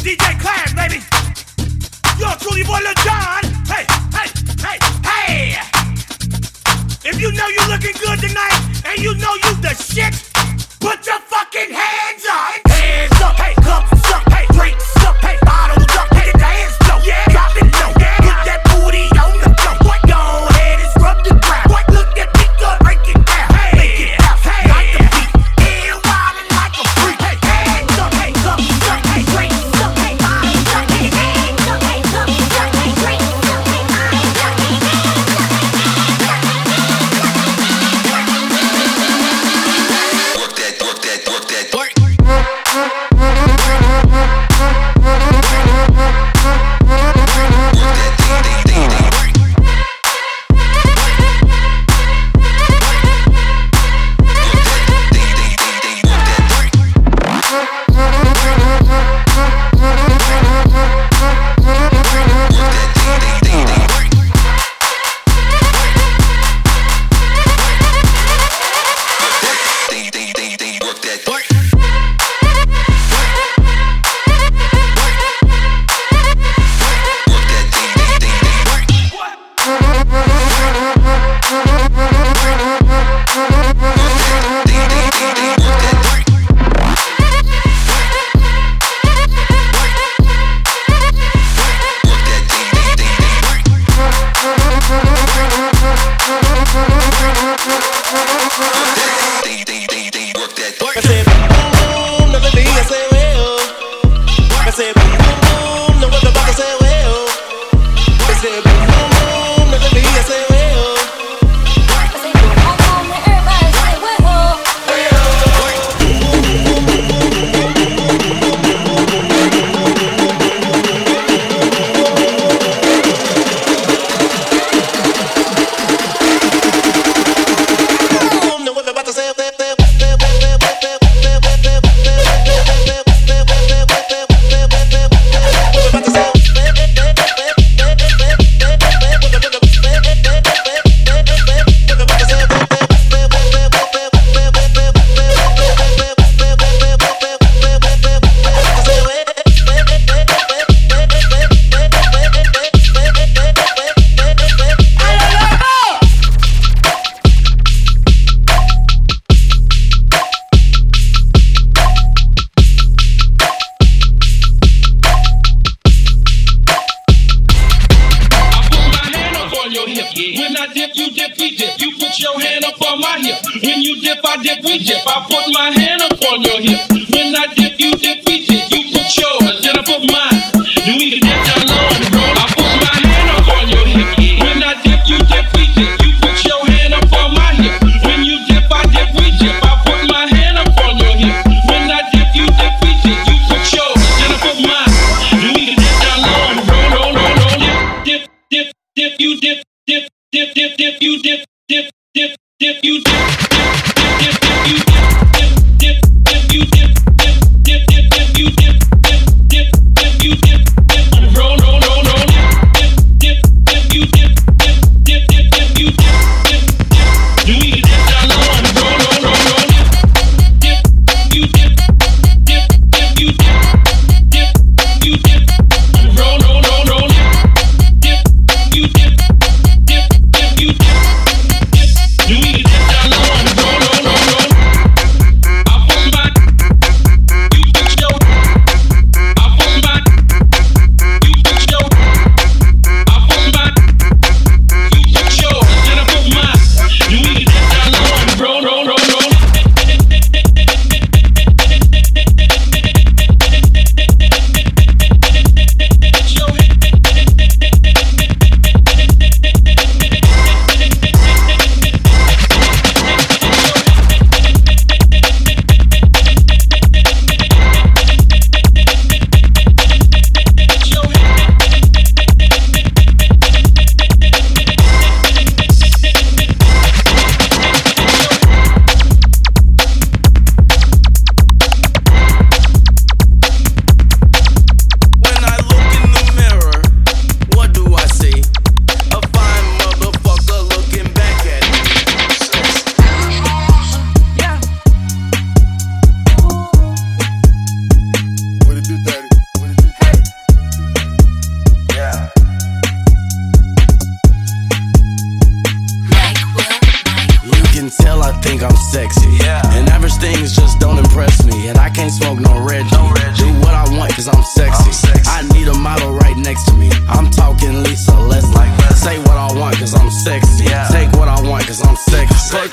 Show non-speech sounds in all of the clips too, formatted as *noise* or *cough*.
DJ Clan, baby. You're truly boy Lil Jon. Hey, hey, hey, hey. If you know you're looking good tonight and you know you the shit, put your fucking hands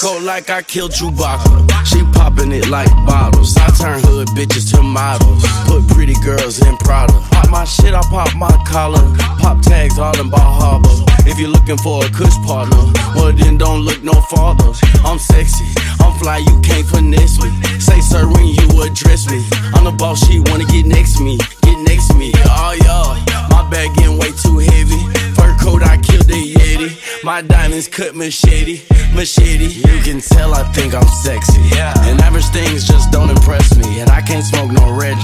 sexy. Like I killed Chewbacca. She popping it like bottles. I turn hood bitches to models. Put pretty girls in Prada. Pop my shit, I pop my collar. Pop tags all in Bal Harbour. If you're looking for a cush partner, well then don't look no farther. I'm sexy, I'm fly, you can't finesse me. Say sir when you address me. I'm the boss, she wanna get next to me, get next to me. Oh yeah, my bag getting way too heavy. Fur coat, I killed the Yeti. My diamonds cut machete, machete. You can tell I think I'm sexy. And average things just don't impress me. And I can't smoke no red.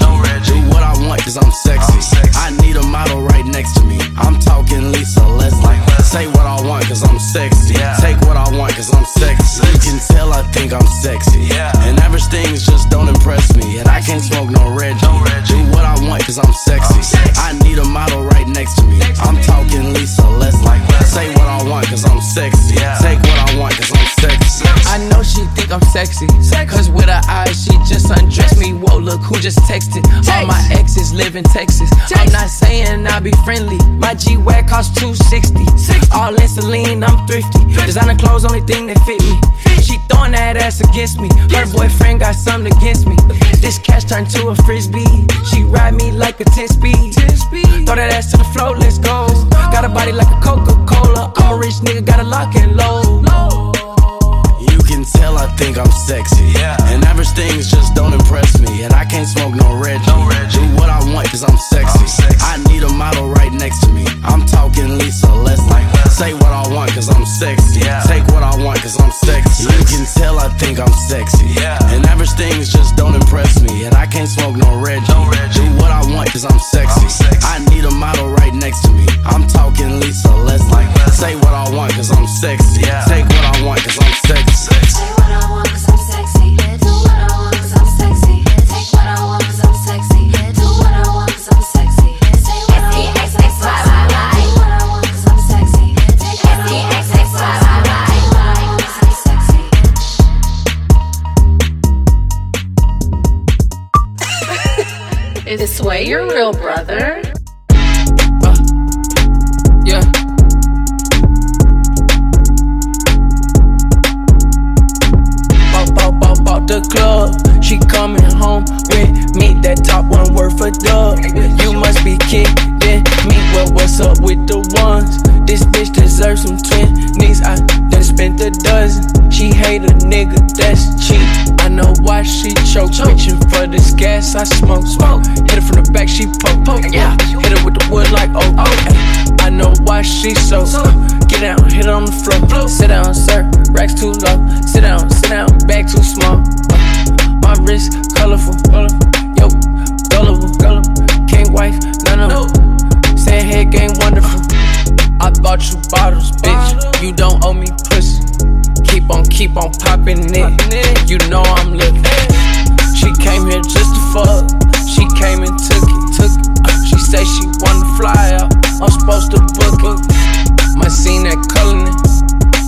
Do what I want, cause I'm sexy. I need a model right next to me. I'm talking Lisa Leslie. Say what I want, cause I'm sexy. Take what I want, cause I'm sexy. You can tell I think I'm sexy. And average things just don't impress me. And I can't smoke no red. Do what I want, cause I'm sexy. I need a model right next to me. I'm talking Lisa Leslie. Say what I want, cause I'm sexy. Take what I want, cause I'm sexy. I know she think I'm sexy. Cause with her eyes, she just undressed me. Whoa, look who just texted. All my exes live in Texas. I'm not saying I'll be friendly. My G Wag costs 260. All in Celine, I'm thrifty. Designer clothes, only thing that fit me. She throwing that ass against me. Her boyfriend got something against me. This cash turned to a frisbee. She ride me like a 10 speed. Throw that ass to the floor, let's go. Got a body like a Coca Cola. I'm a rich nigga, got a lock and load. Think I'm sexy. And average things just don't impress me. And I can't smoke no red. Do what I want, cause I'm sexy. I need a model right next to me. I'm talking Lisa Leslie. Say what I want, cause I'm sexy. Take what I want, cause I'm sexy. You can tell I think I'm sexy. And average things just don't impress me. And I can't smoke no red. Do what I want, cause I'm sexy. I need a model right next to me. I'm talking Lisa Leslie. Say bottles, bitch. You don't owe me pussy. Keep on, keep on popping it. You know I'm looking. She came here just to fuck. She came and took it, took it. She say she wanna fly out. I'm supposed to book it. My scene that coloring it.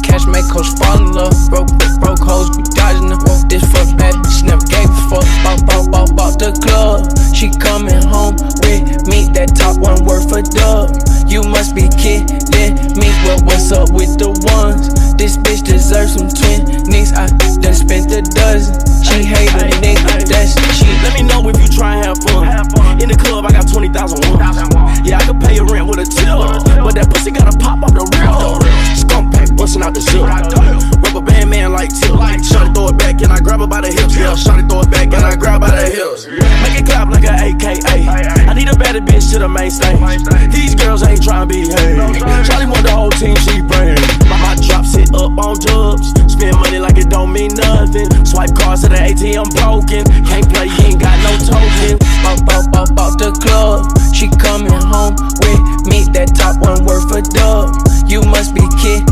Cash make hoes fall in love. Broke, broke hoes be dodging them. This fuck bad bitch never gave a fuck. Bought, bought, bought, bought the club. She coming home with me. That top one worth a dub. You must be kidding me. Well, what's up with the ones? This bitch deserves some twenties. I done spent a dozen. She hate a nigga that's cheap. Let me know if you try and have fun. In the club, I got 20,000 ones. Yeah, I could pay your rent with a tip. But that pussy gotta pop off the real. Skunk pack busting out the zip. Rubber band man like tip. Shawty throw it back and I grab her by the hips. Yeah, shawty throw it back and I grab by the hips. Make it clap like an AKA. I need a better bitch to the main stage. These girls ain't trying to behave. Charlie want the whole team she bring. My, my drops hit up on. Spend money like it don't mean nothing. Swipe cards to the ATM broken. Can't play, you ain't got no token. Bought, bought, bought, bought the club. She coming home with me. That top one worth a dub. You must be kidding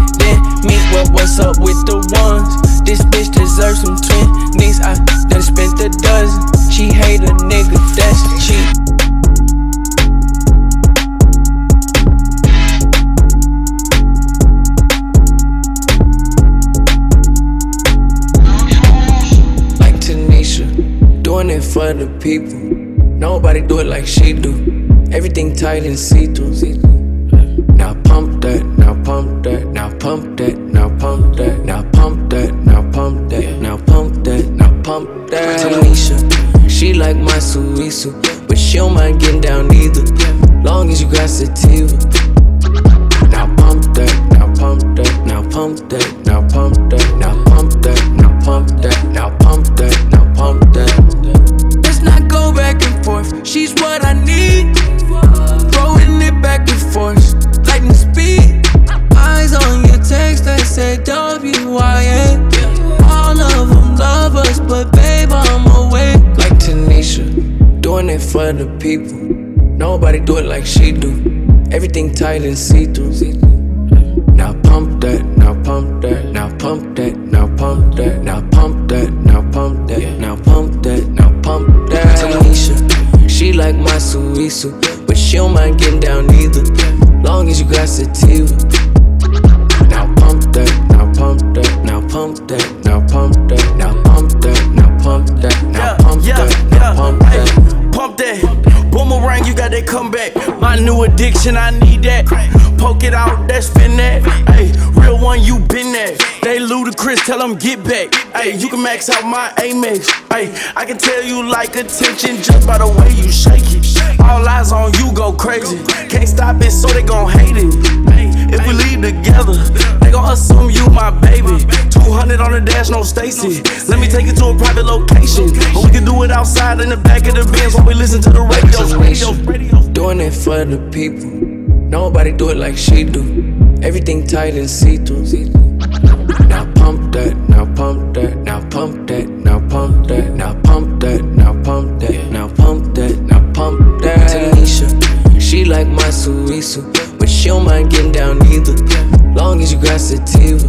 me. Well, what's up with the ones? This bitch deserves some twenties. I done spent a dozen. She hate a nigga that's cheap. Doing it for the people. Nobody do it like she do. Everything tight and see through. Now pump that, now pump that, now pump that, now pump that, now pump that, now pump that, now pump that, now pump that. Tanisha, she like my suisu, but she don't mind getting down either. Long as you got sativa. Now people. Nobody do it like she do. Everything tight and see-through. Now pump that, now pump that, now pump that, now pump that, now pump that, now pump that, now pump that, now pump that. Tanisha, she like my suisu, but she don't mind getting down either. Long as you got sativa. New addiction, I need that. Poke it out, that's spin that. Hey, real one, you been there. They ludicrous, tell them get back. Hey, you can max out my Amex. Hey, I can tell you like attention just by the way you shake it. All eyes on you go crazy. Can't stop it, so they gon' hate it. If we leave together, they gon' assume you my baby. 200 on the dash, no Stacy. Let me take you to a private location. Or we can do it outside in the back of the Benz while we listen to the radio. Doing it for the people. Nobody do it like she do. Everything tight and see-through. Now pump that, now pump that, now pump that, now pump that, now pump that, now pump that, now pump that, now pump that. Tanisha, she like my suisu, but she don't mind getting down either. Long as you got sativa.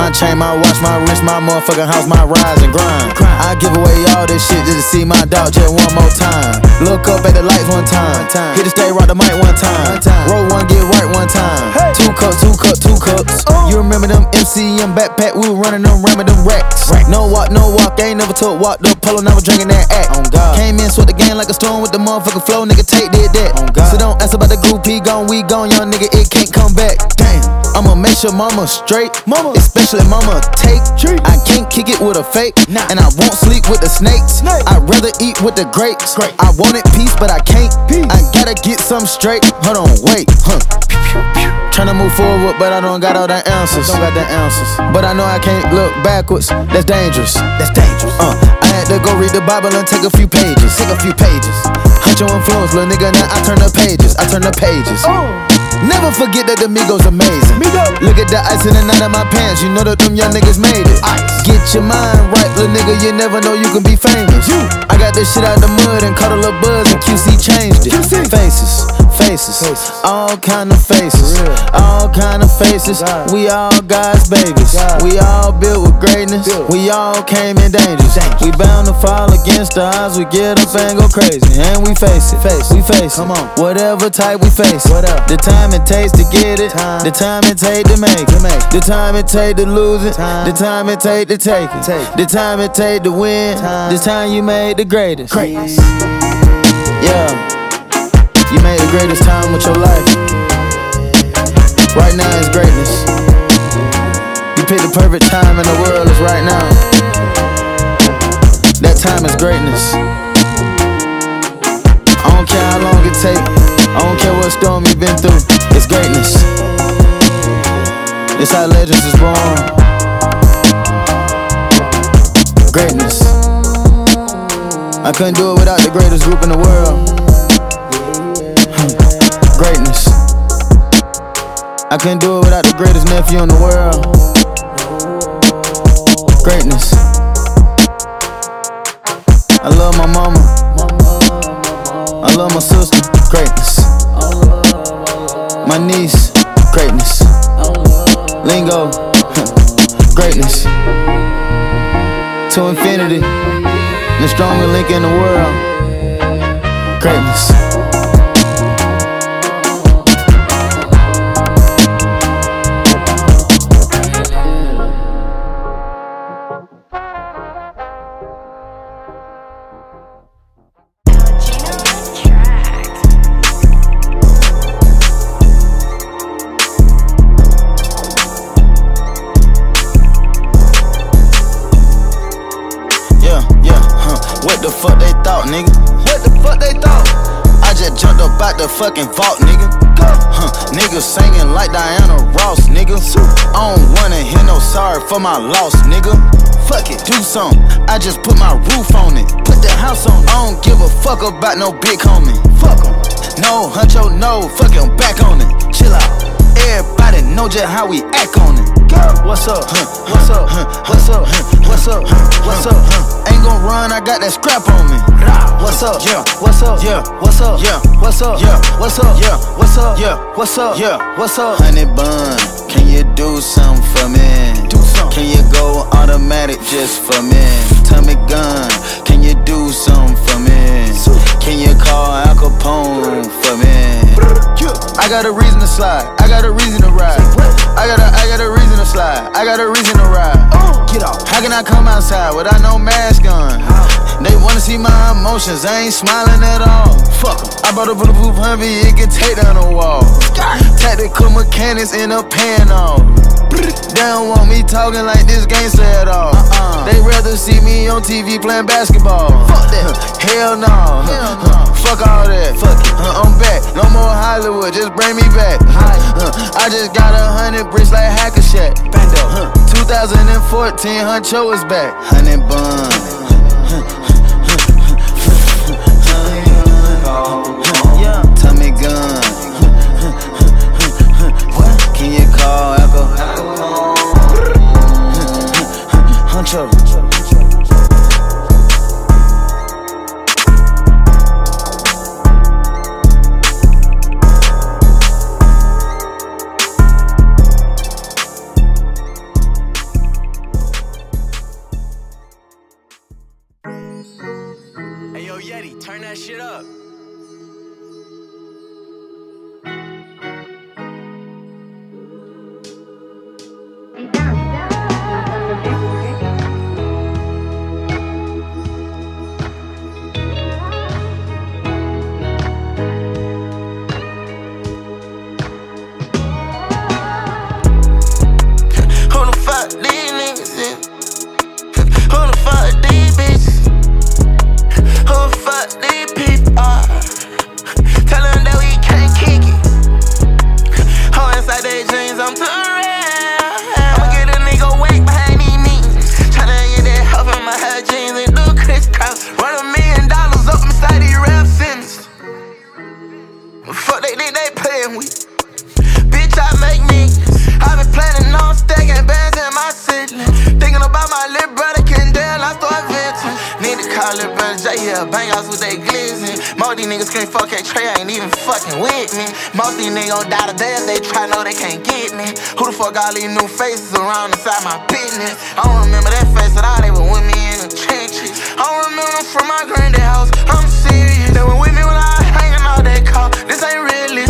My chain, my watch, my wrist, my motherfucking house, my rise and grind. I give away all this shit just to see my dog just one more time. Look up at the lights one time. Hit the stage, rock the mic one time. Roll one, get right one time. Two cups, two cups, two cups. You remember them MCM backpack? We were running them, ramming them racks. No walk, no walk. Ain't never took walk the polo, never drinking that act. Came in, sweat the game like a storm with the motherfucking flow. Nigga, take did that. So don't ask about the group, he gone, we gone, young nigga, it can't come back. I'ma make sure mama straight, mama, especially mama take. I can't kick it with a fake, and I won't sleep with the snakes. I'd rather eat with the grapes. I wanted peace, but I can't. I gotta get some straight. Hold on, wait, huh? Tryna move forward, but I don't got all the answers. Don't got the answers. But I know I can't look backwards. That's dangerous. That's dangerous. Uh, I had to go read the Bible and take a few pages. Take a few pages. Hunt your influence, little nigga. Now I turn the pages. I turn the pages. Never forget that the Migos amazing. Look at the ice in the night of my pants. You know that them young niggas made it. Get your mind right, little nigga. You never know you can be famous. You. I got this shit out the mud and caught a little buzz and QC changed it. Faces, faces, all kind of faces, all kind of faces. We all God's babies. We all built with greatness. We all came in dangers. We bound to fall against the odds. We get up and go crazy, and we face it. We face it. On. Whatever type we face it. The time it takes to get it. The time it take to make it. The time it take to lose it. The time it take to take it. The time it take to win. This time you made the greatest. Yeah. You made the greatest time with your life. Right now is greatness. You picked the perfect time in the world, is right now. That time is greatness. I don't care how long it take. I don't care what storm you've been through. It's greatness. It's how legends is born. Greatness. I couldn't do it without the greatest group in the world. I couldn't do it without the greatest nephew in the world. Greatness. I love my mama. I love my sister. Greatness. My niece. Greatness. Lingo. *laughs* Greatness. To infinity. The strongest link in the world. Greatness. Up out the fucking vault, nigga. Huh, niggas singing like Diana Ross, nigga. I don't wanna hear no sorry for my loss, nigga. Fuck it, do something. I just put my roof on it. Put the house on. I don't give a fuck about no big homie. Fuck 'em. No, huncho, no, fuck it, I'm back on it. Chill out. Everybody know just how we act on it. What's up? What's up? What's up? What's up? What's up? Ain't gon' run, I got that scrap on me. What's up? Yeah. What's up? Yeah. What's up? Yeah. What's up? Yeah. What's up? Yeah. What's up? Yeah. What's up? Yeah. What's up? Honey bun, can you do something for me? Do something. Can you go automatic just for me? Tommy gun, can you do something for me? Can you call Al Capone for me? I got a reason to slide. I got a reason to ride. I got a, I got a reason to slide. I got a reason to ride. Get off. How can I come outside without no mask on? They wanna see my emotions. I ain't smiling at all. Fuck 'em. I bought a bulletproof Humvee. It can take down a wall. Tactical mechanics in a pan off. They don't want me talking like this gangster at all. Uh-uh. They rather see me on TV playing basketball. Fuck that. Hell no. Huh. Fuck all that. Fuck it. Huh, I'm back. No more Hollywood. Just bring me back. Huh. I just got a hundred bricks like Hacker Shack. Bando. Huh. 2014, Huncho is back. Hundred bun. Turn that shit up. They glizzy. Most these niggas can't fuck at Trey, ain't even fucking with me. Most these niggas gon' die today if they try, know they can't get me. Who the fuck all these new faces around inside my business? I don't remember that face at all, they were with me in the trenches. I don't remember them from my granddad house, I'm serious. They were with me when I was hanging out that car. This ain't realist.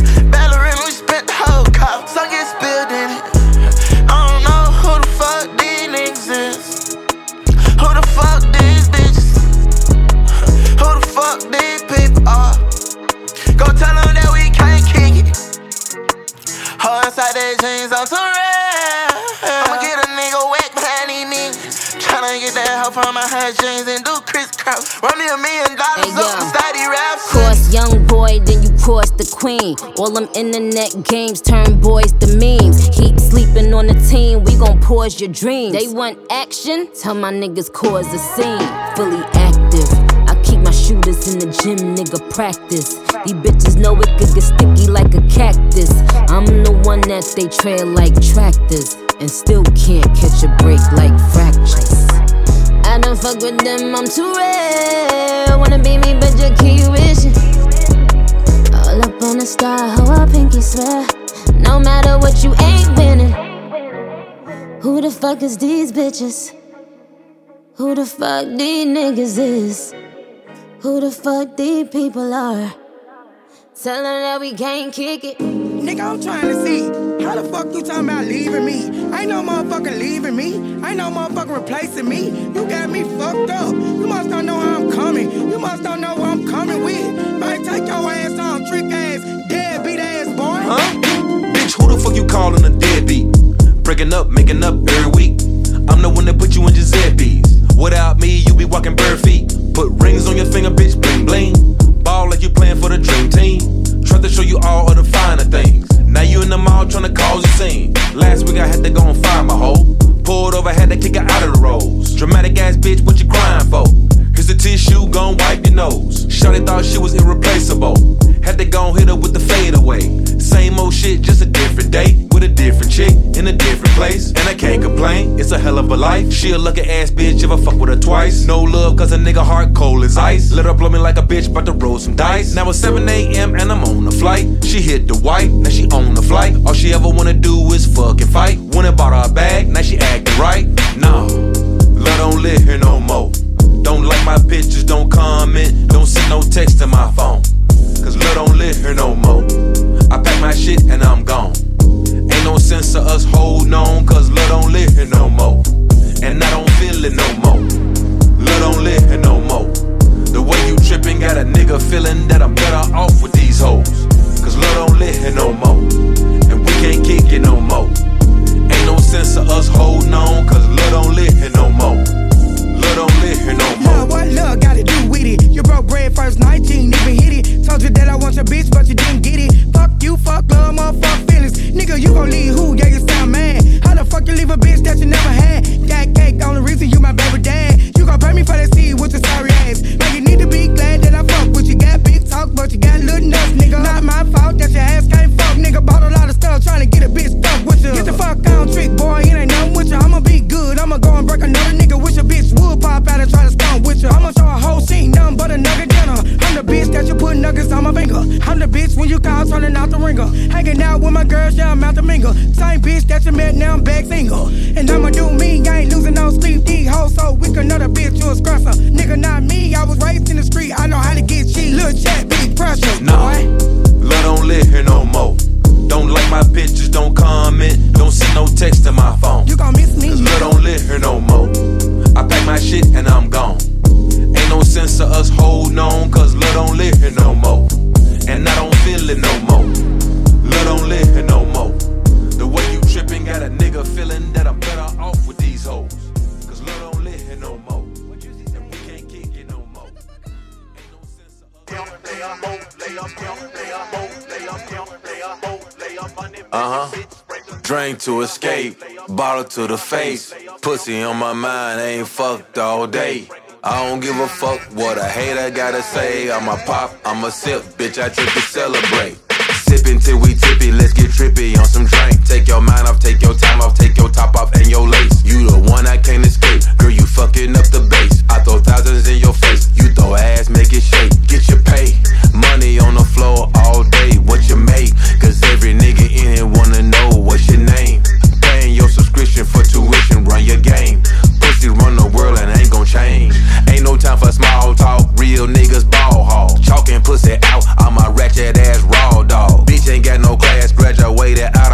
Inside their jeans, I'm too real. I'ma get a nigga wet behind these niggas. Tryna get that help from my high jeans and do crisscross. Run me a million dollars Hey, up inside these raps. Cross young boy, then you cross the queen. All them internet games turn boys to memes. Keep sleeping on the team, we gon' pause your dreams. They want action? Tell my niggas cause a scene. Fully active. I keep my shooters in the gym, nigga, practice. These bitches know it could get sticky like a cactus. That they trail like tractors. And still can't catch a break like fractures. I don't fuck with them, I'm too rare. Wanna be me, but you keep wishing. All up on the star, how a pinky swear. No matter what, you ain't winning. Who the fuck is these bitches? Who the fuck these niggas is? Who the fuck these people are? Tell them that we can't kick it. Nigga, I'm trying to see how the fuck you talking about leaving me? Ain't no motherfucker leaving me. Ain't no motherfucker replacing me. You got me fucked up. You must don't know how I'm coming. You must don't know what I'm coming with. Man, take your ass on, trick ass, deadbeat ass boy. Huh? Bitch, who the fuck you calling a deadbeat? Breaking up, making up every week. I'm the one that put you in Giuseppe's. Without me, you be walking bare feet. Put rings on your finger, bitch, bling bling. Ball like you playing for the dream team. Try to show you all of the finer things. Now you in the mall trying to cause a scene. Last week I had to go and find my hoe. Pulled over, had to kick her out of the rolls. Dramatic ass bitch, what you crying for? Here's the tissue, gon' wipe your nose. Shawty thought she was irreplaceable. Had to go and hit her with the fade away. Same old shit, just place. And I can't complain, it's a hell of a life. She a lucky ass bitch if I fuck with her twice. No love, cause a nigga heart cold as ice. Let her blow me like a bitch, bout to roll some dice. Now it's 7 a.m. and I'm on the flight. She hit the white, now she on the flight. All she ever wanna do is fucking fight. When I bought her a bag, now she acting right. No, love don't live here no more. Don't like my pictures, don't comment, don't send no text to my phone. Cause love don't live here no more. I pack my shit and I'm gone. Ain't no sense of us holding on, cause love don't live here no more. And I don't feel it no more. Love don't live here no more. The way you tripping got a nigga feeling that I'm better off with these hoes. Cause love don't live here no more. And we can't kick it no more. Ain't no sense of us holding on, cause love don't live here no more. Love don't live here no more. Yeah, what love got to do with it? You broke bread first 19, even hit it. To escape, bottle to the face. Pussy on my mind, ain't fucked all day. I don't give a fuck what a hater gotta say. I'ma pop, I'ma sip, bitch, I trip to celebrate. Sippin' till we tippy, let's get trippy on some drink. Take your mind off, take your time off, take your top off and your lace. You the one I can't escape, girl, you fucking up the base. I throw thousands in your face, you throw ass, make it shake. Get your pay, money on the floor all day, what you make? Cause every nigga in it wanna know your game. Pussy run the world and ain't gon' change. Ain't no time for small talk, real niggas ball hog. Chalking pussy out, I'm a ratchet ass raw dog. Bitch ain't got no class, graduated out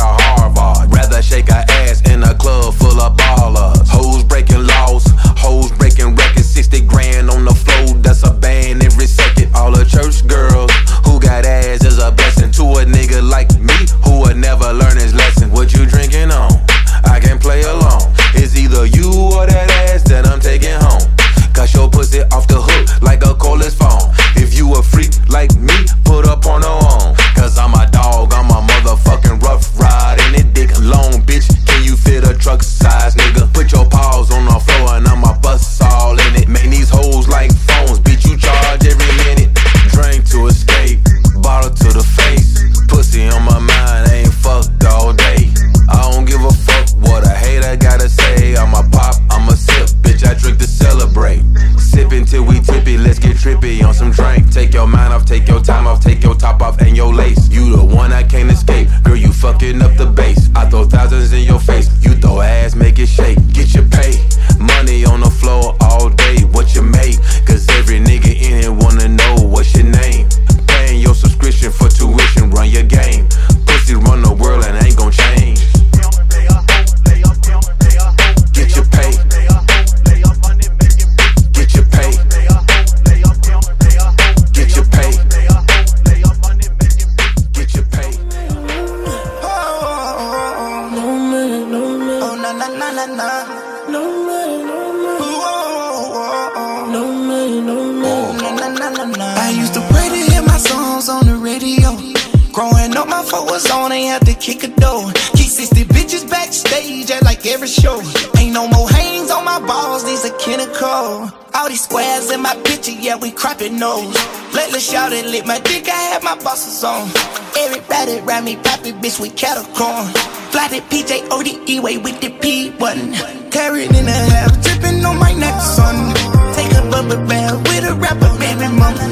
mama.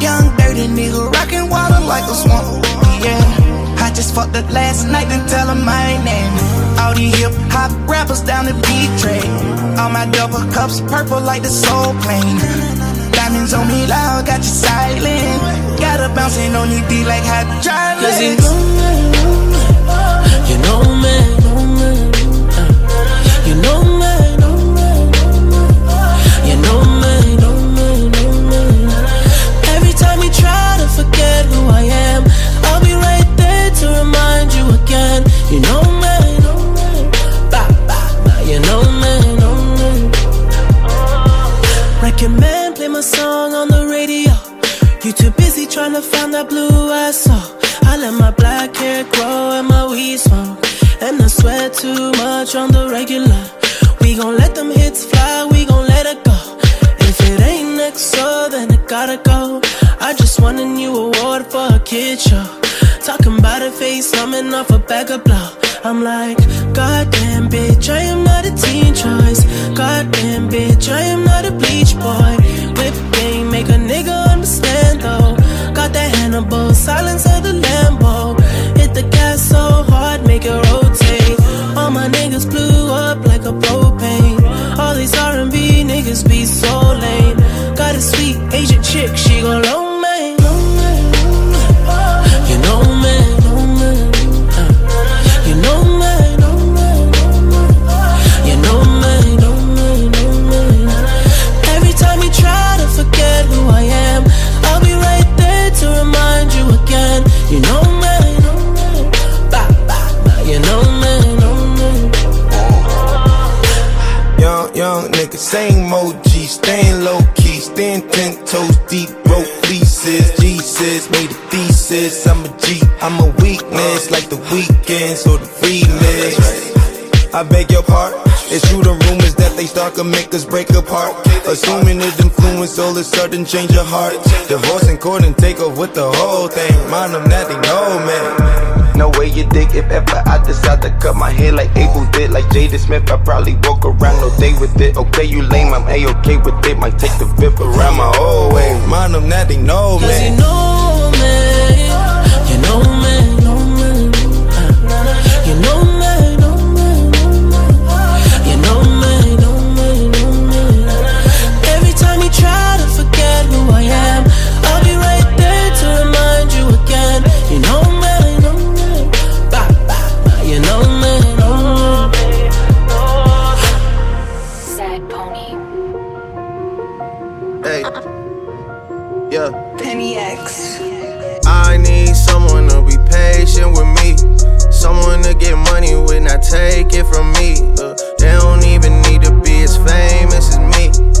Young dirty nigga, rockin' water like a swamp. Yeah, I just fucked up last night and tell my name. All these hip hop rappers down the beat train. All my double cups purple like the soul plane. Diamonds on me loud, got you silent. Got her bouncing on your D like hydraulics. Cause you know you know me, forget who I am, I'll be right there to remind you again. You know me. You know me, know me. Record play my song on the radio. You too busy trying to find that blue I saw. I let my black hair grow and my weed smoke. And I sweat too much on the regular. We gon' let them hits fly, we gon' let it go. If it ain't next, so then it gotta go. I just won a new award for a kid show. Talking about a face, coming off a bag of blow. I'm like, goddamn bitch, I am not a teen choice. Goddamn bitch, I am not a bleach boy. Whip game, make a nigga understand though. Got that Hannibal, silence of the Lambo. Hit the gas so hard, make it rotate. All my niggas blew up like a propane. All these R&B niggas be so lame. Got a sweet Asian chick, she gon' loan again. You know me, know me. Ba ba ba. You know me, know me. Young, young nigga, same OG, staying low key, staying ten toes deep, broke fleeces, Jesus made a thesis. I'm a G, I'm a weakness, like the weekends or the remix. I beg your pardon. It's true the rumors that they start to make us break apart. Assuming it influence all of a sudden change your heart. Divorce in court and take off with the whole thing. Mind them that they know, man. No way you dig if ever I decide to cut my hair like Abel did. Like Jada Smith, I probably walk around all day with it. Okay, you lame, I'm A-okay with it. Might take the whip around my whole way. Mind them that they know, Cause man. you know me, Get money with, not take it from me. Uh, they don't even need to be as famous as me.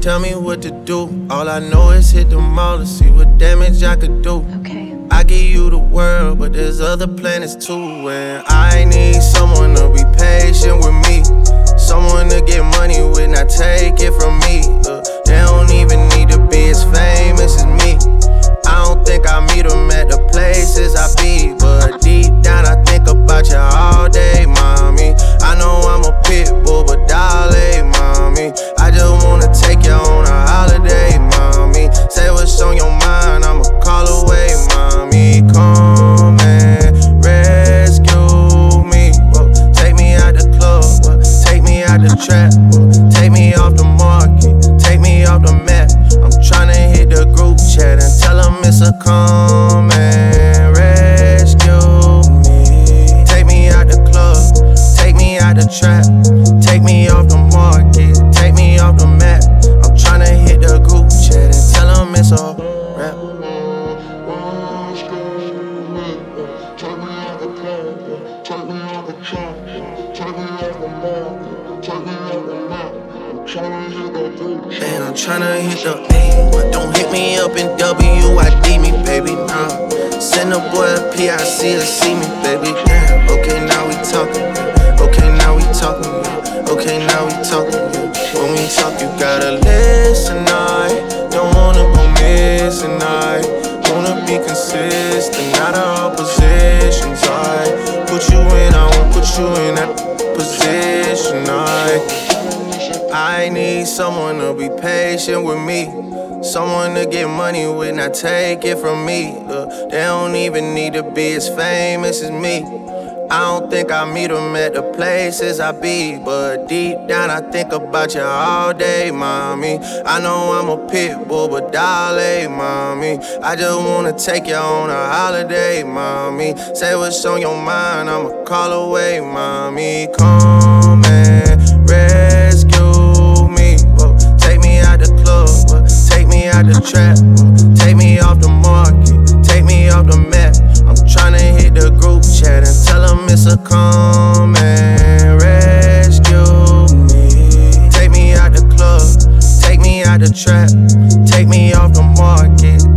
Tell me what to do. All I know is hit the mall to see what damage I could do. Okay. I give you the world, but there's other planets too. And I need someone to be patient with me. Someone to get money with, not take it from me. Uh, they don't even need to be as famous as me. I don't think I meet them at the places I be. But deep down, I think about you all day, mommy. I know I'm a pit bull, but darling, mommy. I just wanna take you on a holiday, mommy. Say what's on your mind, I'ma call away, mommy. Come and rescue me. Whoa, take me out the club, whoa, take me out the trap, whoa, take me off the They don't even need to be as famous as me. I don't think I meet them at the places I be, but deep down I think about you all day, mommy. I know I'm a pit bull, but dolly, mommy. I just wanna take you on a holiday, mommy. Say what's on your mind, I'ma call away, mommy. Come and rescue me, take me out the club, take me out the trap, take me off the market. Snapchat and tell him it's a come and rescue me. Take me out the club, take me out the trap, take me off the market.